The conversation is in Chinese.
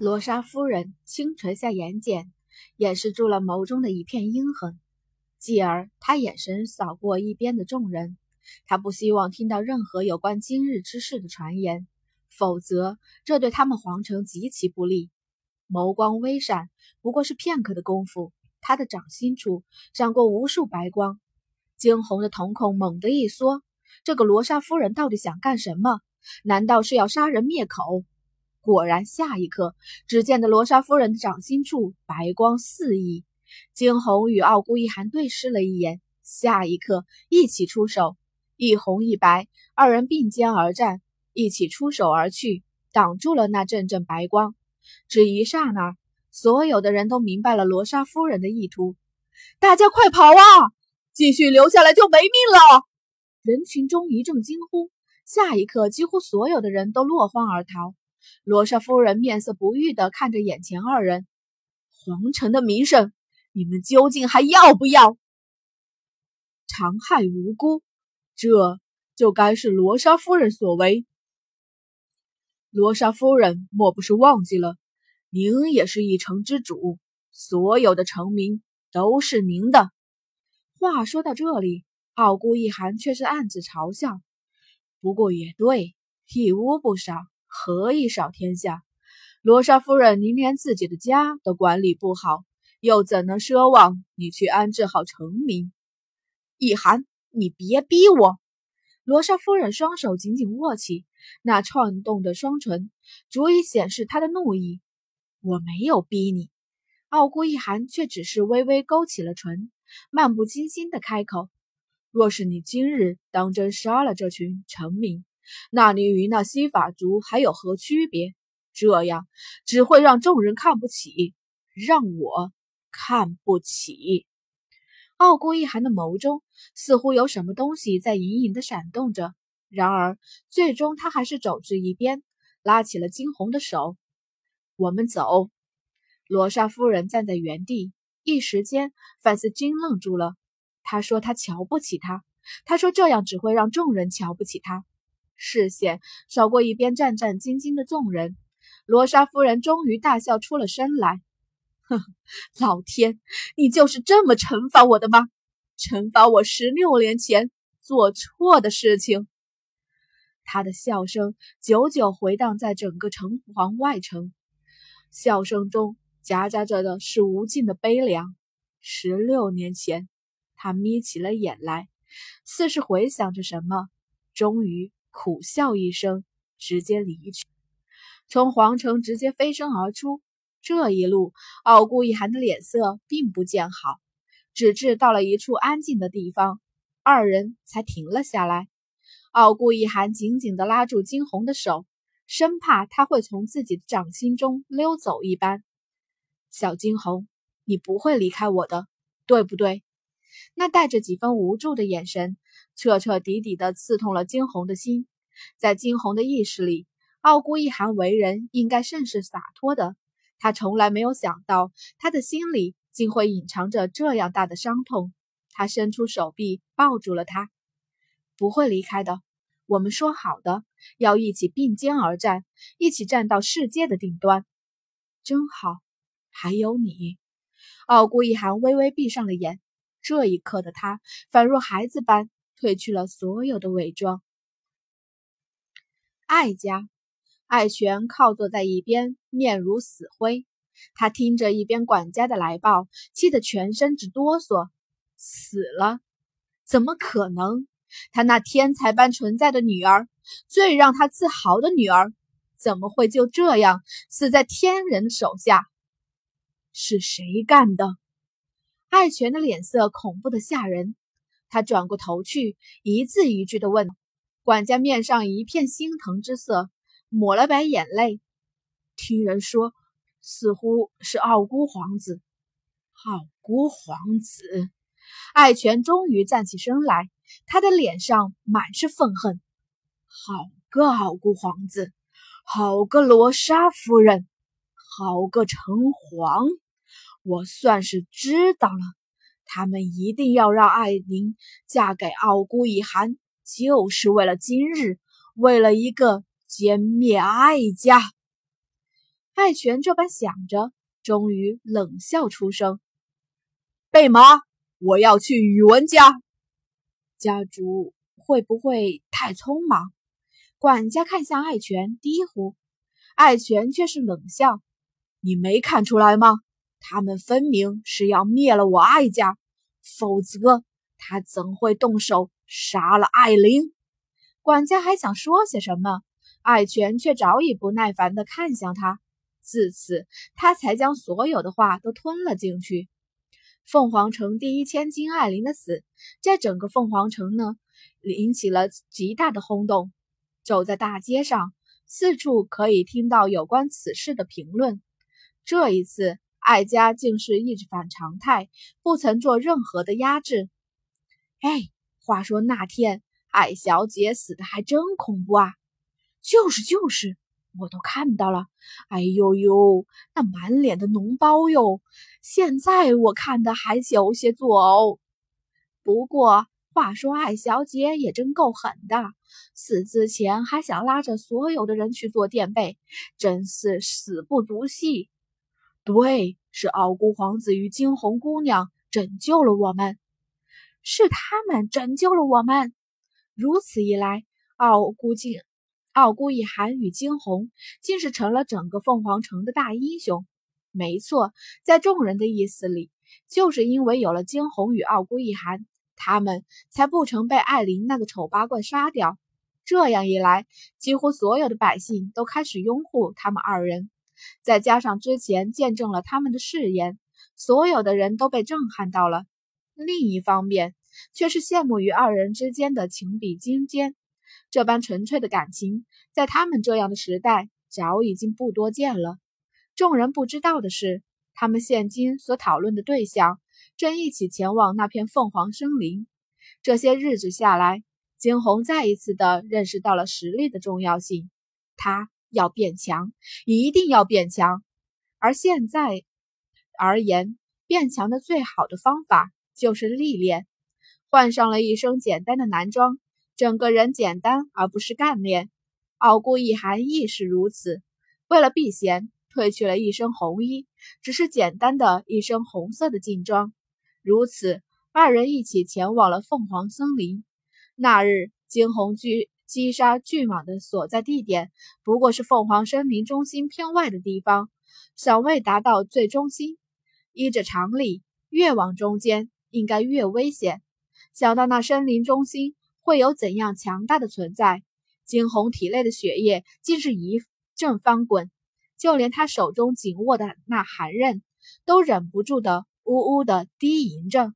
罗莎夫人轻垂下眼睑，掩饰住了眸中的一片阴狠。继而，她眼神扫过一边的众人，她不希望听到任何有关今日之事的传言，否则这对他们皇城极其不利。眸光微闪，不过是片刻的功夫，她的掌心处闪过无数白光，惊鸿的瞳孔猛地一缩。这个罗莎夫人到底想干什么？难道是要杀人灭口？果然，下一刻，只见得罗莎夫人的掌心处白光四溢。惊鸿与傲孤一寒对视了一眼，下一刻一起出手，一红一白，二人并肩而战，一起出手而去，挡住了那阵阵白光。只一刹那，所有的人都明白了罗莎夫人的意图。大家快跑啊！继续留下来就没命了！人群中一阵惊呼。下一刻，几乎所有的人都落荒而逃。罗莎夫人面色不悦地看着眼前二人，皇城的名声，你们究竟还要不要？残害无辜，这就该是罗莎夫人所为。罗莎夫人莫不是忘记了，您也是一城之主，所有的臣民都是您的。话说到这里，傲孤一寒却是暗自嘲笑。不过也对，一屋不少。何以扫天下？罗莎夫人，您连自己的家都管理不好，又怎能奢望你去安置好臣民？易寒，你别逼我！罗莎夫人双手紧紧握起，那颤动的双唇足以显示她的怒意。我没有逼你。傲孤一寒却只是微微勾起了唇，漫不经心的开口：“若是你今日当真杀了这群臣民，”那你与那西法族还有何区别？这样只会让众人看不起，让我看不起。傲孤一寒的眸中似乎有什么东西在隐隐的闪动着，然而最终他还是走至一边，拉起了惊鸿的手。我们走。罗莎夫人站在原地，一时间范斯惊愣住了。他说他瞧不起他，他说这样只会让众人瞧不起他。视线扫过一边战战兢兢的众人，罗莎夫人终于大笑出了声来：“哼，老天，你就是这么惩罚我的吗？惩罚我十六年前做错的事情？”她的笑声久久回荡在整个城隍外城，笑声中夹杂着的是无尽的悲凉。十六年前，他眯起了眼来，似是回想着什么，终于。苦笑一声，直接离去，从皇城直接飞身而出。这一路，傲孤一寒的脸色并不见好，直至到了一处安静的地方，二人才停了下来。傲孤一寒紧紧地拉住惊鸿的手，生怕他会从自己的掌心中溜走一般。小惊鸿，你不会离开我的，对不对？那带着几分无助的眼神。彻彻底底地刺痛了惊鸿的心，在惊鸿的意识里，傲孤一寒为人应该甚是洒脱的。他从来没有想到，他的心里竟会隐藏着这样大的伤痛。他伸出手臂抱住了他，不会离开的。我们说好的，要一起并肩而战，一起站到世界的顶端。真好，还有你。傲孤一寒微微闭上了眼，这一刻的他，仿若孩子般。褪去了所有的伪装。艾家，艾全靠坐在一边，面如死灰。他听着一边管家的来报，气得全身直哆嗦。死了？怎么可能？他那天才般存在的女儿，最让他自豪的女儿，怎么会就这样死在天人的手下？是谁干的？艾全的脸色恐怖的吓人。他转过头去，一字一句地问：“管家面上一片心疼之色，抹了把眼泪。听人说，似乎是傲孤皇子。傲孤皇子。”爱权终于站起身来，他的脸上满是愤恨。好个傲孤皇子，好个罗莎夫人，好个城隍，我算是知道了。他们一定要让艾琳嫁给傲孤一寒，就是为了今日，为了一个歼灭艾家。艾爱全这般想着，终于冷笑出声：“贝玛，我要去宇文家。”家主会不会太匆忙？管家看向爱全，低呼。爱全却是冷笑：“你没看出来吗？他们分明是要灭了我爱家，否则他怎会动手杀了艾琳？”管家还想说些什么，爱全却早已不耐烦地看向他。自此，他才将所有的话都吞了进去。凤凰城第一千金艾琳的死，在整个凤凰城呢，引起了极大的轰动。走在大街上，四处可以听到有关此事的评论。这一次，艾家竟是一直反常态，不曾做任何的压制。哎，话说那天，艾小姐死的还真恐怖啊！就是就是。我都看到了，哎呦呦，那满脸的脓包哟！现在我看的还有些作呕。不过话说，艾小姐也真够狠的，死之前还想拉着所有的人去做垫背，真是死不足惜。对，是傲孤皇子与惊鸿姑娘拯救了我们，是他们拯救了我们。如此一来，傲孤竟。傲孤一寒与惊鸿竟是成了整个凤凰城的大英雄。没错，在众人的意思里，就是因为有了惊鸿与傲孤一寒，他们才不曾被艾琳那个丑八怪杀掉。这样一来，几乎所有的百姓都开始拥护他们二人。再加上之前见证了他们的誓言，所有的人都被震撼到了。另一方面，却是羡慕于二人之间的情比金坚。这般纯粹的感情，在他们这样的时代早已经不多见了。众人不知道的是，他们现今所讨论的对象正一起前往那片凤凰森林。这些日子下来，惊鸿再一次的认识到了实力的重要性。他要变强，一定要变强。而现在而言，变强的最好的方法就是历练。换上了一身简单的男装。整个人简单而不是干练，傲孤一寒亦是如此。为了避嫌，褪去了一身红衣，只是简单的一身红色的劲装。如此，二人一起前往了凤凰森林。那日，惊鸿居击杀巨蟒的所在地点，不过是凤凰森林中心偏外的地方，尚未达到最中心。依着常理，越往中间，应该越危险。想到那森林中心，会有怎样强大的存在？惊鸿体内的血液竟是一阵翻滚，就连他手中紧握的那寒刃都忍不住的呜呜的低吟着。